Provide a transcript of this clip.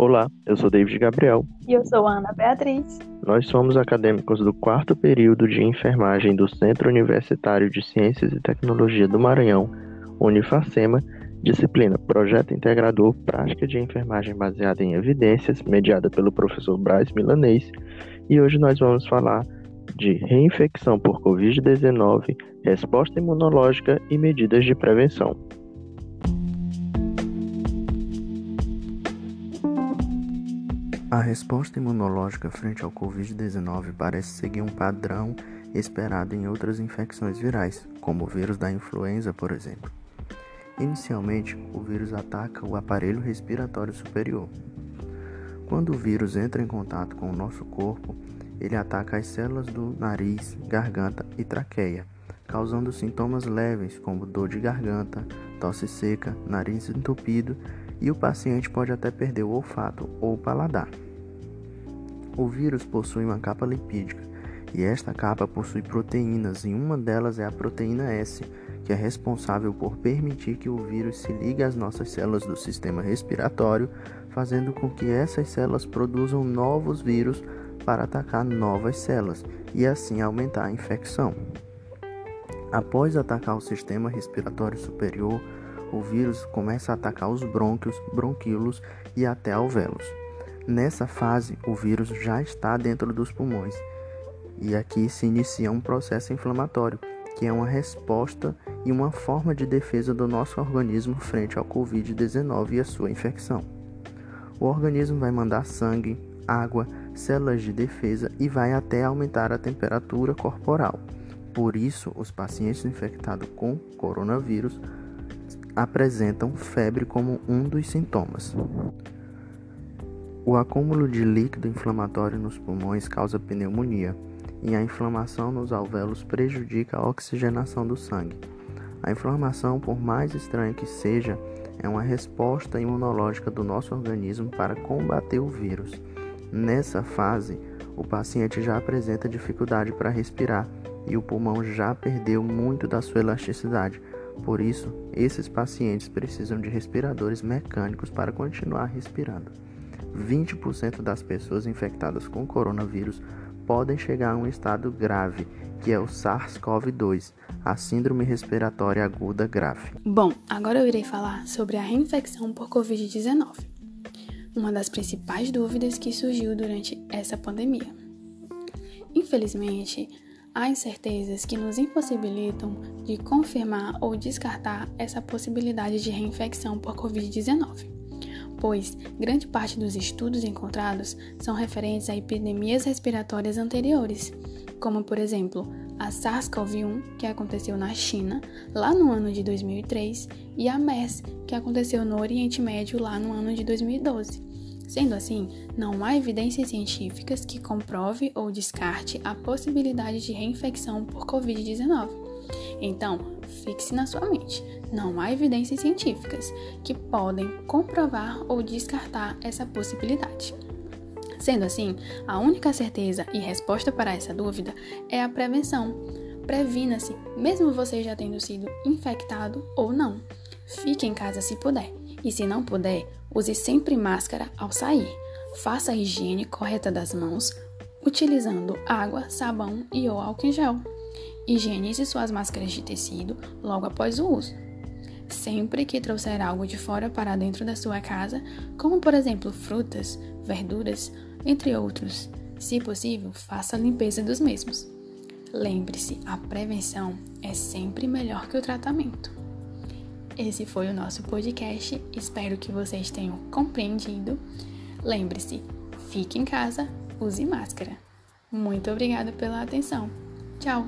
Olá, eu sou David Gabriel. E eu sou Ana Beatriz. Nós somos acadêmicos do quarto período de enfermagem do Centro Universitário de Ciências e Tecnologia do Maranhão, Unifacema, disciplina Projeto Integrador Prática de Enfermagem Baseada em Evidências, mediada pelo professor Braz Milanês, e hoje nós vamos falar de reinfecção por Covid-19, resposta imunológica e medidas de prevenção. A resposta imunológica frente ao Covid-19 parece seguir um padrão esperado em outras infecções virais, como o vírus da influenza, por exemplo. Inicialmente, o vírus ataca o aparelho respiratório superior. Quando o vírus entra em contato com o nosso corpo, ele ataca as células do nariz, garganta e traqueia, causando sintomas leves como dor de garganta, tosse seca, nariz entupido e o paciente pode até perder o olfato ou o paladar. O vírus possui uma capa lipídica e esta capa possui proteínas e uma delas é a proteína S, que é responsável por permitir que o vírus se ligue às nossas células do sistema respiratório, fazendo com que essas células produzam novos vírus para atacar novas células e assim aumentar a infecção. Após atacar o sistema respiratório superior, o vírus começa a atacar os brônquios, bronquíolos e até alvéolos. Nessa fase, o vírus já está dentro dos pulmões e aqui se inicia um processo inflamatório, que é uma resposta e uma forma de defesa do nosso organismo frente ao Covid-19 e a sua infecção. O organismo vai mandar sangue, água, células de defesa e vai até aumentar a temperatura corporal. Por isso, os pacientes infectados com coronavírus apresentam febre como um dos sintomas. O acúmulo de líquido inflamatório nos pulmões causa pneumonia, e a inflamação nos alvéolos prejudica a oxigenação do sangue. A inflamação, por mais estranha que seja, é uma resposta imunológica do nosso organismo para combater o vírus. Nessa fase, o paciente já apresenta dificuldade para respirar e o pulmão já perdeu muito da sua elasticidade, por isso, esses pacientes precisam de respiradores mecânicos para continuar respirando. 20% das pessoas infectadas com coronavírus podem chegar a um estado grave, que é o SARS-CoV-2, a Síndrome Respiratória Aguda Grave. Bom, agora eu irei falar sobre a reinfecção por Covid-19, uma das principais dúvidas que surgiu durante essa pandemia. Infelizmente, há incertezas que nos impossibilitam de confirmar ou descartar essa possibilidade de reinfecção por Covid-19, pois grande parte dos estudos encontrados são referentes a epidemias respiratórias anteriores, como por exemplo a SARS-CoV-1, que aconteceu na China lá no ano de 2003, e a MERS, que aconteceu no Oriente Médio lá no ano de 2012. Sendo assim, não há evidências científicas que comprove ou descarte a possibilidade de reinfecção por Covid-19. Então, fixe na sua mente: não há evidências científicas que podem comprovar ou descartar essa possibilidade. Sendo assim, a única certeza e resposta para essa dúvida é a prevenção. Previna-se, mesmo você já tendo sido infectado ou não. Fique em casa se puder. E se não puder, use sempre máscara ao sair. Faça a higiene correta das mãos, utilizando água, sabão e ou álcool em gel. Higienize suas máscaras de tecido logo após o uso. Sempre que trouxer algo de fora para dentro da sua casa, como por exemplo frutas, verduras, entre outros, se possível, faça a limpeza dos mesmos. Lembre-se, a prevenção é sempre melhor que o tratamento. Esse foi o nosso podcast. Espero que vocês tenham compreendido. Lembre-se, fique em casa, use máscara. Muito obrigada pela atenção. Tchau!